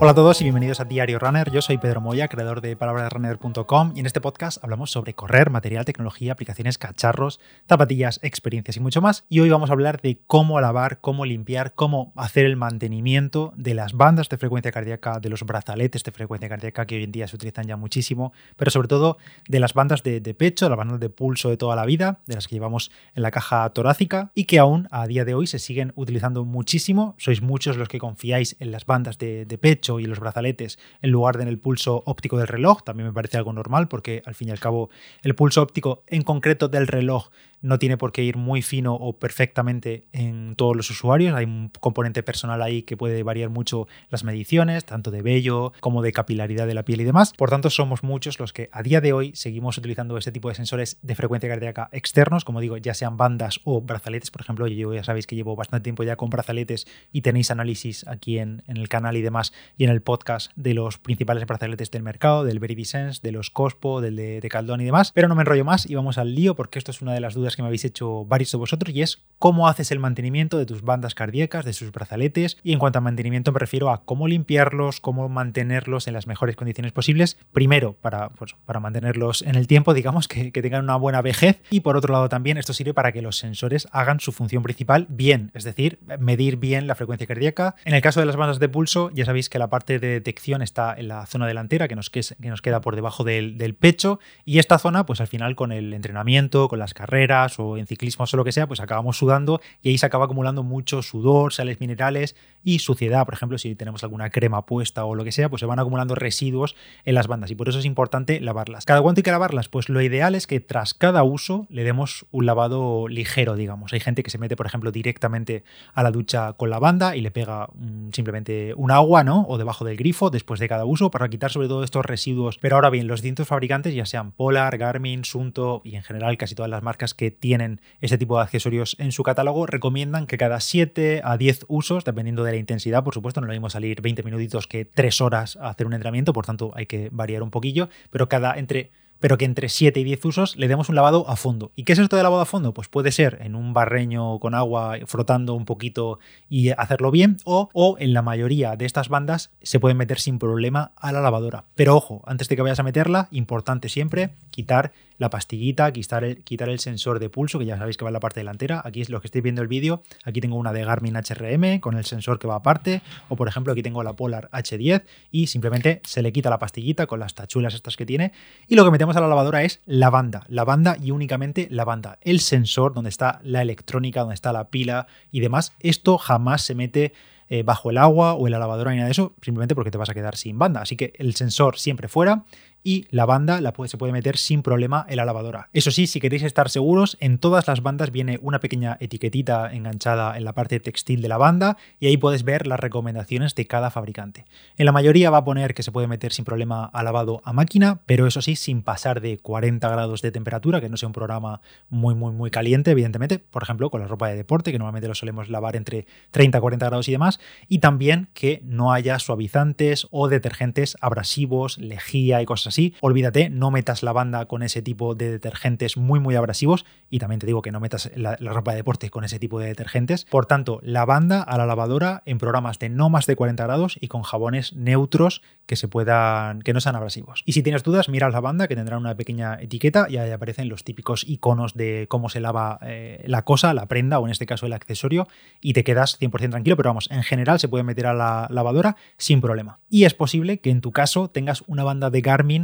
Hola a todos y bienvenidos a Diario Runner. Yo soy Pedro Moya, creador de palabrasrunner.com y en este podcast hablamos sobre correr, material, tecnología, aplicaciones, cacharros, zapatillas, experiencias y mucho más. Y hoy vamos a hablar de cómo lavar, cómo limpiar, cómo hacer el mantenimiento de las bandas de frecuencia cardíaca, de los brazaletes de frecuencia cardíaca que hoy en día se utilizan ya muchísimo, pero sobre todo de las bandas de, pecho, las bandas de pulso de toda la vida, de las que llevamos en la caja torácica y que aún a día de hoy se siguen utilizando muchísimo. Sois muchos los que confiáis en las bandas de, de pecho y los brazaletes en lugar de en el pulso óptico del reloj. También me parece algo normal porque al fin y al cabo el pulso óptico en concreto del reloj no tiene por qué ir muy fino o perfectamente en todos los usuarios. Hay un componente personal ahí que puede variar mucho las mediciones, tanto de vello como de capilaridad de la piel y demás. Por tanto, somos muchos los que a día de hoy seguimos utilizando este tipo de sensores de frecuencia cardíaca externos, como digo, ya sean bandas o brazaletes. Por ejemplo, yo ya sabéis que llevo bastante tiempo ya con brazaletes y tenéis análisis aquí en, el canal y demás y en el podcast de los principales brazaletes del mercado, del Sense, de los Cospo, del de, de Caldón y demás. Pero no me enrollo más y vamos al lío porque esto es una de las dudas que me habéis hecho varios de vosotros y es cómo haces el mantenimiento de tus bandas cardíacas, de sus brazaletes. Y en cuanto a mantenimiento me refiero a cómo limpiarlos, cómo mantenerlos en las mejores condiciones posibles. Primero, para, pues, para mantenerlos en el tiempo, digamos, que, tengan una buena vejez. Y por otro lado también esto sirve para que los sensores hagan su función principal bien, es decir, medir bien la frecuencia cardíaca. En el caso de las bandas de pulso, ya sabéis que la parte de detección está en la zona delantera, que nos, que nos queda por debajo del, del pecho. Y esta zona, pues al final con el entrenamiento, con las carreras o en ciclismo o lo que sea, pues acabamos sudando y ahí se acaba acumulando mucho sudor, sales minerales y suciedad. Por ejemplo, si tenemos alguna crema puesta o lo que sea, pues se van acumulando residuos en las bandas y por eso es importante lavarlas. ¿Cada cuánto hay que lavarlas? Pues lo ideal es que tras cada uso le demos un lavado ligero, digamos. Hay gente que se mete, por ejemplo, directamente a la ducha con la banda y le pega simplemente un agua, ¿no? O debajo del grifo después de cada uso para quitar sobre todo estos residuos. Pero ahora bien, los distintos fabricantes, ya sean Polar, Garmin, Sunto y en general casi todas las marcas que tienen este tipo de accesorios en su catálogo, recomiendan que cada 7 a 10 usos, dependiendo de la intensidad, por supuesto, no lo mismo salir 20 minutitos que 3 horas a hacer un entrenamiento, por tanto hay que variar un poquillo, pero cada entre pero que entre 7 y 10 usos le demos un lavado a fondo. ¿Y qué es esto de lavado a fondo? Pues puede ser en un barreño con agua frotando un poquito y hacerlo bien, o, o en la mayoría de estas bandas se pueden meter sin problema a la lavadora. Pero ojo, antes de que vayas a meterla, importante siempre quitar la pastillita, quitar el, quitar el sensor de pulso, que ya sabéis que va en la parte delantera. Aquí es lo que estáis viendo el vídeo. Aquí tengo una de Garmin HRM con el sensor que va aparte. O por ejemplo, aquí tengo la Polar H10 y simplemente se le quita la pastillita con las tachuelas estas que tiene. Y lo que metemos a la lavadora es la banda. La banda y únicamente la banda. El sensor donde está la electrónica, donde está la pila y demás. Esto jamás se mete eh, bajo el agua o en la lavadora ni nada de eso, simplemente porque te vas a quedar sin banda. Así que el sensor siempre fuera y la banda se puede meter sin problema en la lavadora. Eso sí, si queréis estar seguros, en todas las bandas viene una pequeña etiquetita enganchada en la parte textil de la banda y ahí puedes ver las recomendaciones de cada fabricante. En la mayoría va a poner que se puede meter sin problema a lavado a máquina, pero eso sí, sin pasar de 40 grados de temperatura, que no sea un programa muy, muy, muy caliente, evidentemente. Por ejemplo, con la ropa de deporte, que normalmente lo solemos lavar entre 30 40 grados y demás. Y también que no haya suavizantes o detergentes abrasivos, lejía y cosas así. Olvídate, no metas la banda con ese tipo de detergentes muy, muy abrasivos. Y también te digo que no metas la, ropa de deporte con ese tipo de detergentes. Por tanto, la banda a la lavadora en programas de no más de 40 grados y con jabones neutros que se puedan, que no sean abrasivos. Y si tienes dudas, mira la banda que tendrá una pequeña etiqueta y ahí aparecen los típicos iconos de cómo se lava eh, la cosa, la prenda o en este caso el accesorio y te quedas 100% tranquilo, pero vamos, en general se puede meter a la lavadora sin problema. Y es posible que en tu caso tengas una banda de Garmin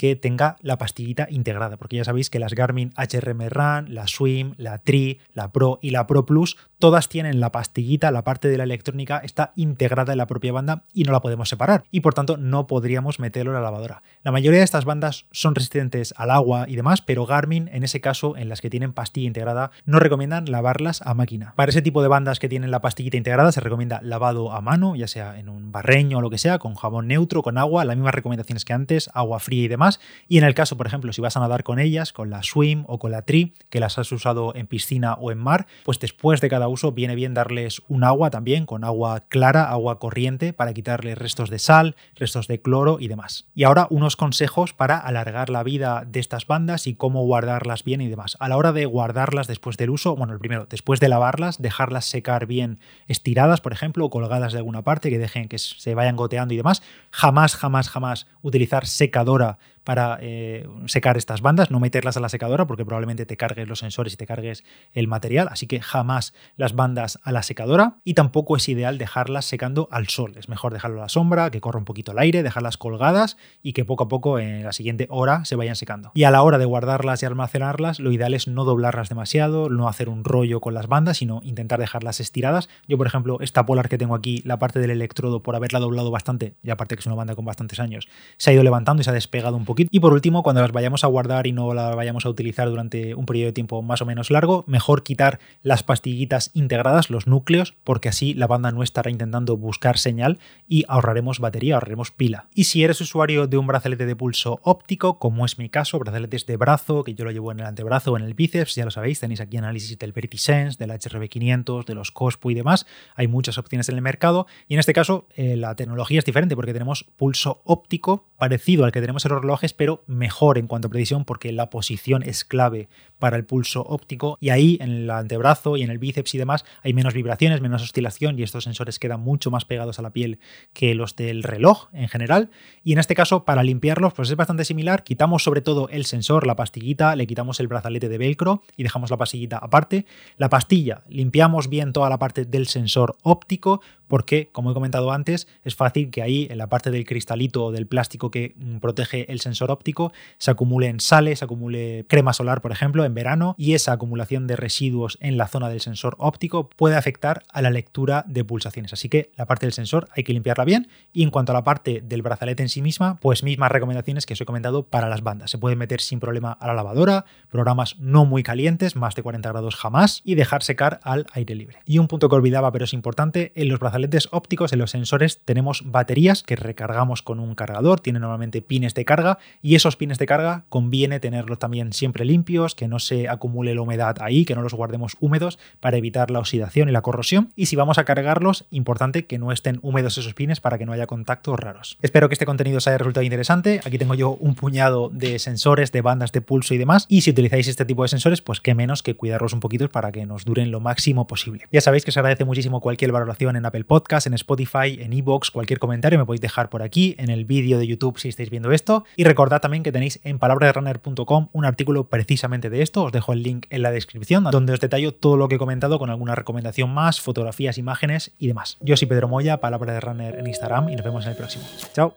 que tenga la pastillita integrada, porque ya sabéis que las Garmin HRM Run, la Swim, la Tri, la Pro y la Pro Plus, todas tienen la pastillita, la parte de la electrónica está integrada en la propia banda y no la podemos separar y por tanto no podríamos meterlo en la lavadora. La mayoría de estas bandas son resistentes al agua y demás, pero Garmin en ese caso, en las que tienen pastilla integrada, no recomiendan lavarlas a máquina. Para ese tipo de bandas que tienen la pastillita integrada se recomienda lavado a mano, ya sea en un barreño o lo que sea, con jabón neutro, con agua, las mismas recomendaciones que antes, agua fría y demás Y en el caso, por ejemplo, si vas a nadar con ellas, con la Swim o con la Tree, que las has usado en piscina o en mar, pues después de cada uso viene bien darles un agua también, con agua clara, agua corriente, para quitarle restos de sal, restos de cloro y demás. Y ahora unos consejos para alargar la vida de estas bandas y cómo guardarlas bien y demás. A la hora de guardarlas después del uso, bueno, el primero, después de lavarlas, dejarlas secar bien estiradas, por ejemplo, o colgadas de alguna parte, que dejen que se vayan goteando y demás. Jamás, jamás, jamás utilizar secadora para eh, secar estas bandas, no meterlas a la secadora porque probablemente te cargues los sensores y te cargues el material, así que jamás las bandas a la secadora y tampoco es ideal dejarlas secando al sol, es mejor dejarlo a la sombra, que corra un poquito el aire, dejarlas colgadas y que poco a poco en la siguiente hora se vayan secando. Y a la hora de guardarlas y almacenarlas, lo ideal es no doblarlas demasiado, no hacer un rollo con las bandas, sino intentar dejarlas estiradas. Yo, por ejemplo, esta Polar que tengo aquí, la parte del electrodo, por haberla doblado bastante, y aparte que es una banda con bastantes años, se ha ido levantando y se ha despegado un poquito. Y por último, cuando las vayamos a guardar y no las vayamos a utilizar durante un periodo de tiempo más o menos largo, mejor quitar las pastillitas integradas, los núcleos, porque así la banda no estará intentando buscar señal y ahorraremos batería, ahorraremos pila. Y si eres usuario de un brazalete de pulso óptico, como es mi caso, brazaletes de brazo, que yo lo llevo en el antebrazo o en el bíceps, ya lo sabéis, tenéis aquí análisis del Vertisense, del HRB500, de los COSPO y demás, hay muchas opciones en el mercado y en este caso eh, la tecnología es diferente porque tenemos pulso óptico parecido al que tenemos en los pero mejor en cuanto a precisión porque la posición es clave para el pulso óptico y ahí en el antebrazo y en el bíceps y demás hay menos vibraciones, menos oscilación y estos sensores quedan mucho más pegados a la piel que los del reloj en general. Y en este caso para limpiarlos pues es bastante similar, quitamos sobre todo el sensor, la pastillita, le quitamos el brazalete de velcro y dejamos la pastillita aparte. La pastilla, limpiamos bien toda la parte del sensor óptico porque, como he comentado antes, es fácil que ahí en la parte del cristalito o del plástico que mm, protege el sensor óptico se acumulen sales, se acumule crema solar, por ejemplo, en verano, y esa acumulación de residuos en la zona del sensor óptico puede afectar a la lectura de pulsaciones. Así que la parte del sensor hay que limpiarla bien. Y en cuanto a la parte del brazalete en sí misma, pues mismas recomendaciones que os he comentado para las bandas. Se puede meter sin problema a la lavadora, programas no muy calientes, más de 40 grados jamás, y dejar secar al aire libre. Y un punto que olvidaba, pero es importante, en los brazaletes ópticos, en los sensores, tenemos baterías que recargamos con un cargador, tiene normalmente pines de carga y esos pines de carga conviene tenerlos también siempre limpios, que no se acumule la humedad ahí, que no los guardemos húmedos para evitar la oxidación y la corrosión. Y si vamos a cargarlos, importante que no estén húmedos esos pines para que no haya contactos raros. Espero que este contenido os haya resultado interesante. Aquí tengo yo un puñado de sensores, de bandas de pulso y demás. Y si utilizáis este tipo de sensores, pues qué menos que cuidarlos un poquito para que nos duren lo máximo posible. Ya sabéis que os agradece muchísimo cualquier valoración en Apple Podcast, en Spotify, en Evox, cualquier comentario me podéis dejar por aquí, en el vídeo de YouTube si estáis viendo esto. Y recordad también que tenéis en palabrasrunner.com un artículo precisamente de esto, os dejo el link en la descripción, donde os detallo todo lo que he comentado con alguna recomendación más, fotografías, imágenes y demás. Yo soy Pedro Moya, Palabra de Runner en Instagram y nos vemos en el próximo. Chao.